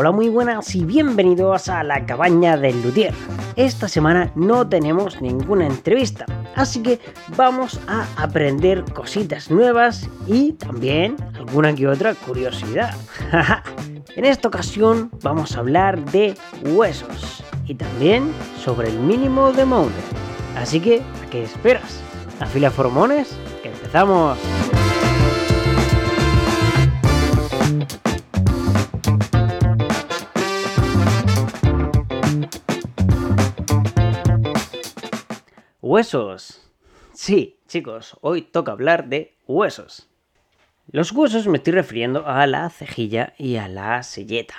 Hola, muy buenas y bienvenidos a la cabaña del Luthier. Esta semana no tenemos ninguna entrevista, así que vamos a aprender cositas nuevas y también alguna que otra curiosidad. en esta ocasión vamos a hablar de huesos y también sobre el mínimo de Mountain. Así que, ¿a qué esperas? ¿Afila formones? ¡Que empezamos! Huesos. Sí, chicos, hoy toca hablar de huesos. Los huesos me estoy refiriendo a la cejilla y a la selleta,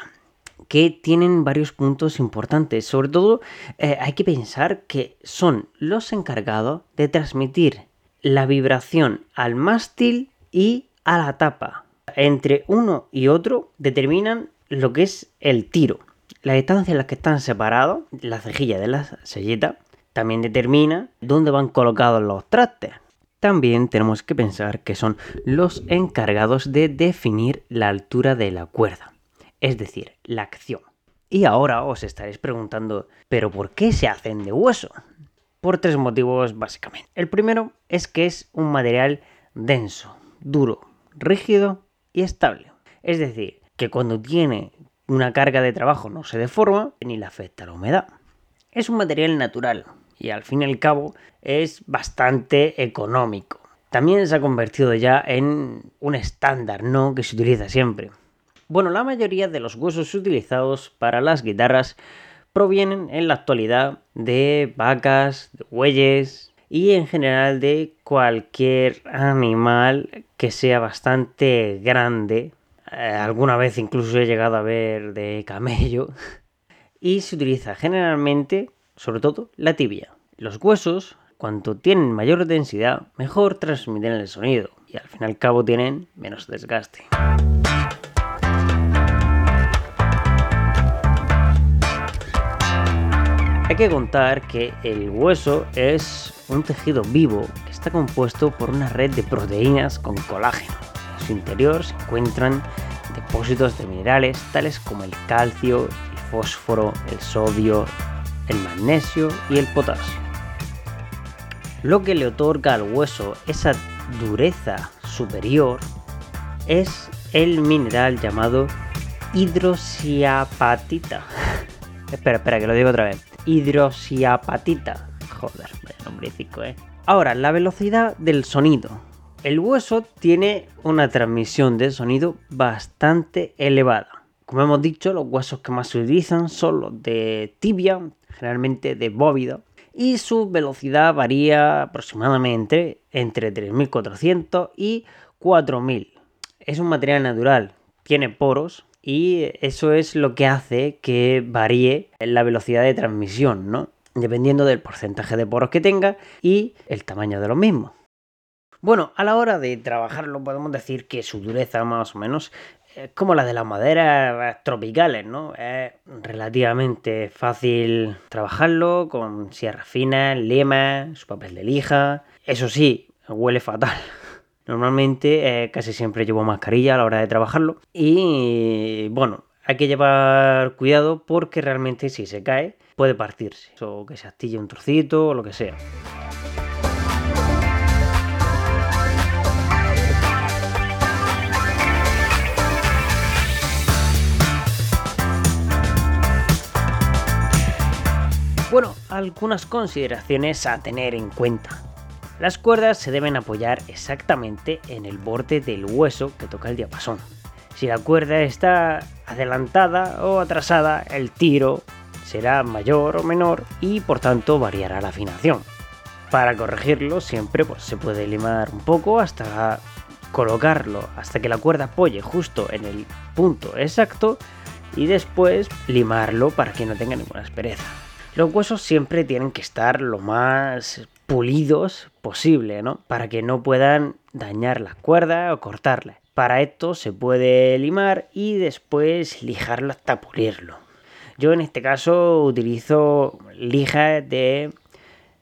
que tienen varios puntos importantes. Sobre todo, eh, hay que pensar que son los encargados de transmitir la vibración al mástil y a la tapa. Entre uno y otro determinan lo que es el tiro. La distancia en la que están separados, la cejilla de la selleta, también determina dónde van colocados los trastes. También tenemos que pensar que son los encargados de definir la altura de la cuerda, es decir, la acción. Y ahora os estaréis preguntando, ¿pero por qué se hacen de hueso? Por tres motivos básicamente. El primero es que es un material denso, duro, rígido y estable. Es decir, que cuando tiene una carga de trabajo no se deforma ni le afecta la humedad. Es un material natural, y al fin y al cabo es bastante económico. También se ha convertido ya en un estándar, ¿no? Que se utiliza siempre. Bueno, la mayoría de los huesos utilizados para las guitarras provienen en la actualidad de vacas, de bueyes y en general de cualquier animal que sea bastante grande. Eh, alguna vez incluso he llegado a ver de camello. Y se utiliza generalmente sobre todo la tibia. Los huesos, cuanto tienen mayor densidad, mejor transmiten el sonido y al fin y al cabo tienen menos desgaste. Hay que contar que el hueso es un tejido vivo que está compuesto por una red de proteínas con colágeno. En su interior se encuentran depósitos de minerales tales como el calcio, el fósforo, el sodio, el magnesio y el potasio. Lo que le otorga al hueso esa dureza superior es el mineral llamado hidroxiapatita. espera, espera, que lo digo otra vez. Hidroxiapatita. Joder, vaya nombrecico, eh. Ahora, la velocidad del sonido. El hueso tiene una transmisión de sonido bastante elevada. Como hemos dicho, los huesos que más se utilizan son los de tibia, generalmente de bóvido, y su velocidad varía aproximadamente entre 3400 y 4000. Es un material natural, tiene poros y eso es lo que hace que varíe la velocidad de transmisión, ¿no? Dependiendo del porcentaje de poros que tenga y el tamaño de los mismos. Bueno, a la hora de trabajarlo podemos decir que su dureza más o menos es como la de las maderas tropicales, ¿no? Es relativamente fácil trabajarlo con sierra fina, lima, su papel de lija. Eso sí, huele fatal. Normalmente eh, casi siempre llevo mascarilla a la hora de trabajarlo. Y bueno, hay que llevar cuidado porque realmente si se cae puede partirse. O que se astille un trocito o lo que sea. Bueno, algunas consideraciones a tener en cuenta. Las cuerdas se deben apoyar exactamente en el borde del hueso que toca el diapasón. Si la cuerda está adelantada o atrasada, el tiro será mayor o menor y por tanto variará la afinación. Para corregirlo siempre pues, se puede limar un poco hasta colocarlo, hasta que la cuerda apoye justo en el punto exacto y después limarlo para que no tenga ninguna aspereza. Los huesos siempre tienen que estar lo más pulidos posible, ¿no? Para que no puedan dañar la cuerda o cortarla. Para esto se puede limar y después lijarlo hasta pulirlo. Yo en este caso utilizo lija de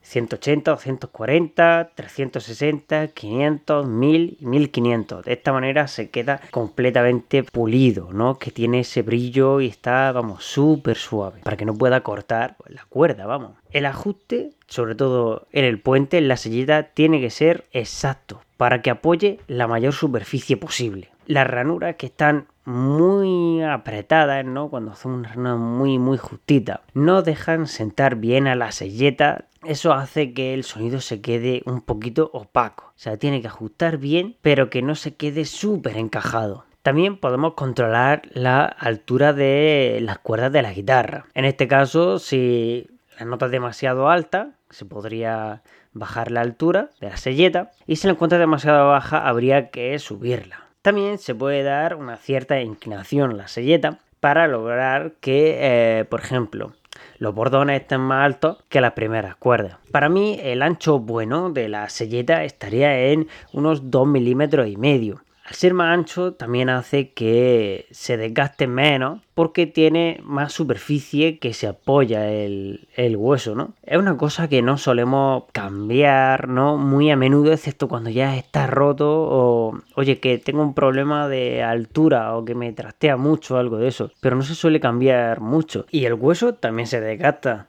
180, 240, 360, 500, 1000 y 1500. De esta manera se queda completamente pulido, ¿no? Que tiene ese brillo y está, vamos, súper suave para que no pueda cortar la cuerda, vamos. El ajuste, sobre todo en el puente, en la sellita, tiene que ser exacto para que apoye la mayor superficie posible. Las ranuras que están muy apretadas, ¿no? Cuando son una ranura muy, muy justita, no dejan sentar bien a la selleta eso hace que el sonido se quede un poquito opaco. O sea, tiene que ajustar bien, pero que no se quede súper encajado. También podemos controlar la altura de las cuerdas de la guitarra. En este caso, si la nota es demasiado alta, se podría bajar la altura de la selleta y si la encuentra demasiado baja habría que subirla. También se puede dar una cierta inclinación a la selleta para lograr que, eh, por ejemplo, los bordones estén más altos que las primeras cuerdas. Para mí el ancho bueno de la selleta estaría en unos 2 milímetros y medio. Al ser más ancho también hace que se desgaste menos porque tiene más superficie que se apoya el, hueso, ¿no? Es una cosa que no solemos cambiar, ¿no? Muy a menudo, excepto cuando ya está roto o, oye, que tengo un problema de altura o que me trastea mucho algo de eso. Pero no se suele cambiar mucho. Y el hueso también se desgasta.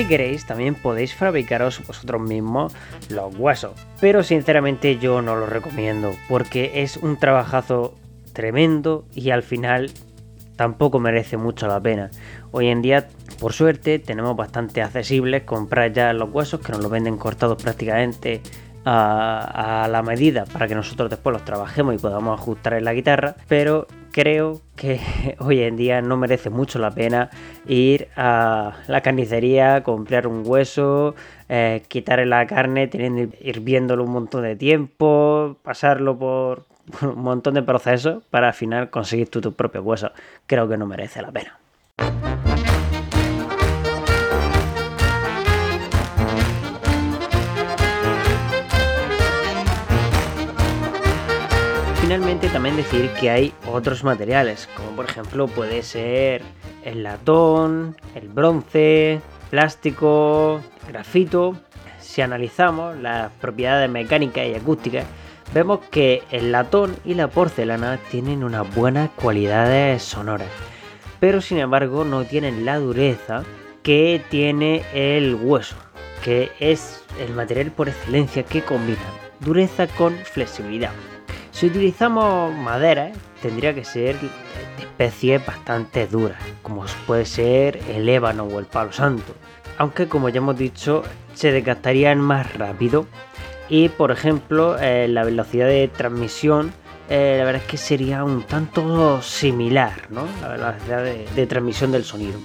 Si queréis, también podéis fabricaros vosotros mismos los huesos. Pero sinceramente yo no lo recomiendo, porque es un trabajazo tremendo y al final tampoco merece mucho la pena. Hoy en día, por suerte, tenemos bastante accesibles comprar ya los huesos que nos los venden cortados prácticamente a, la medida para que nosotros después los trabajemos y podamos ajustar en la guitarra, pero creo que hoy en día no merece mucho la pena ir a la carnicería, comprar un hueso, eh, quitarle la carne, teniendo hirviéndolo un montón de tiempo, pasarlo por un montón de procesos para al final conseguir tu, tu propio hueso. Creo que no merece la pena. Finalmente también decir que hay otros materiales, como por ejemplo puede ser el latón, el bronce, plástico, grafito. Si analizamos las propiedades mecánicas y acústicas, vemos que el latón y la porcelana tienen unas buenas cualidades sonoras, pero sin embargo no tienen la dureza que tiene el hueso, que es el material por excelencia que combina dureza con flexibilidad. Si utilizamos madera, tendría que ser de especies bastante duras, como puede ser el ébano o el palo santo. Aunque como ya hemos dicho, se desgastarían más rápido y por ejemplo eh, la velocidad de transmisión eh, la verdad es que sería un tanto similar, ¿no? La velocidad de transmisión del sonido.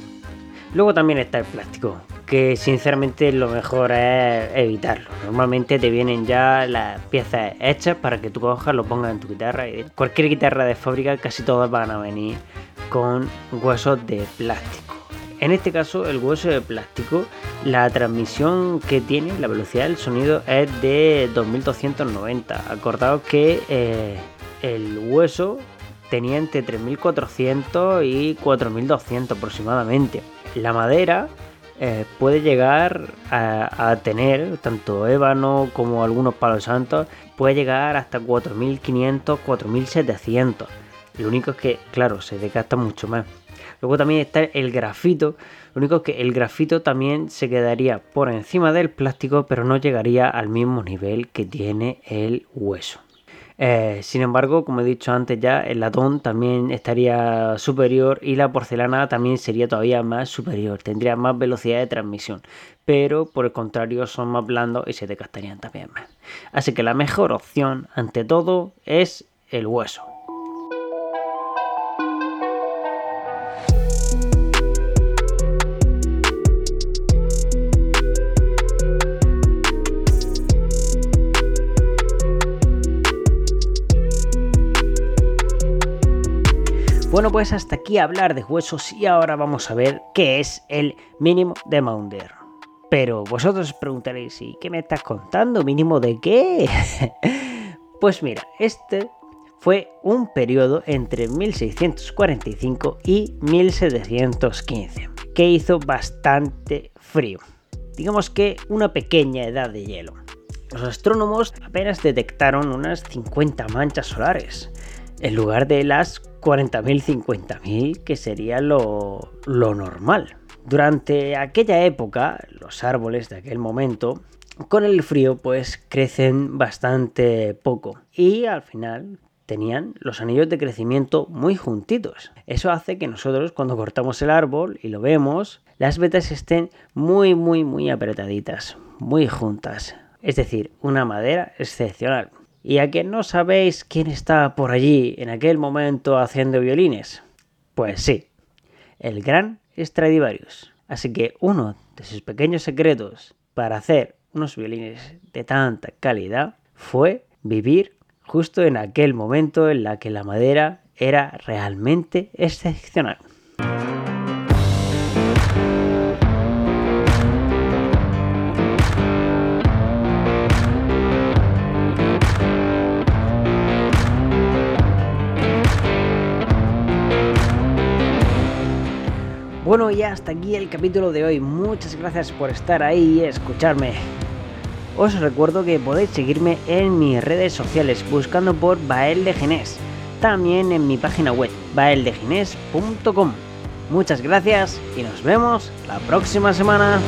Luego también está el plástico, que sinceramente lo mejor es evitarlo. Normalmente te vienen ya las piezas hechas para que tú cojas, lo pongas en tu guitarra. Cualquier guitarra de fábrica casi todas van a venir con huesos de plástico. En este caso, el hueso de plástico, la transmisión que tiene, la velocidad del sonido es de 2290. Acordaos que eh, el hueso tenía entre 3400 y 4200 aproximadamente. La madera eh, puede llegar a, tener, tanto ébano como algunos palos santos, puede llegar hasta 4500, 4700. Lo único es que, claro, se desgasta mucho más. Luego también está el grafito. Lo único es que el grafito también se quedaría por encima del plástico, pero no llegaría al mismo nivel que tiene el hueso. Eh, sin embargo, como he dicho antes ya, el latón también estaría superior y la porcelana también sería todavía más superior, tendría más velocidad de transmisión, pero por el contrario son más blandos y se desgastarían también más. Así que la mejor opción ante todo es el hueso. Bueno, pues hasta aquí hablar de huesos y ahora vamos a ver qué es el mínimo de Maunder. Pero vosotros os preguntaréis, ¿y qué me estás contando? ¿Mínimo de qué? pues mira, este fue un periodo entre 1645 y 1715, que hizo bastante frío. Digamos que una pequeña edad de hielo. Los astrónomos apenas detectaron unas 50 manchas solares, en lugar de las 40.000, 50.000 que sería lo, lo normal. Durante aquella época, los árboles de aquel momento, con el frío, pues crecen bastante poco. Y al final tenían los anillos de crecimiento muy juntitos. Eso hace que nosotros cuando cortamos el árbol y lo vemos, las vetas estén muy, muy, muy apretaditas, muy juntas. Es decir, una madera excepcional. ¿Y a que no sabéis quién está por allí en aquel momento haciendo violines? Pues sí, el gran Stradivarius. Así que uno de sus pequeños secretos para hacer unos violines de tanta calidad fue vivir justo en aquel momento en la que la madera era realmente excepcional. Bueno, y hasta aquí el capítulo de hoy. Muchas gracias por estar ahí y escucharme. Os recuerdo que podéis seguirme en mis redes sociales buscando por Bael de Ginés. También en mi página web, baeldegines.com. Muchas gracias y nos vemos la próxima semana.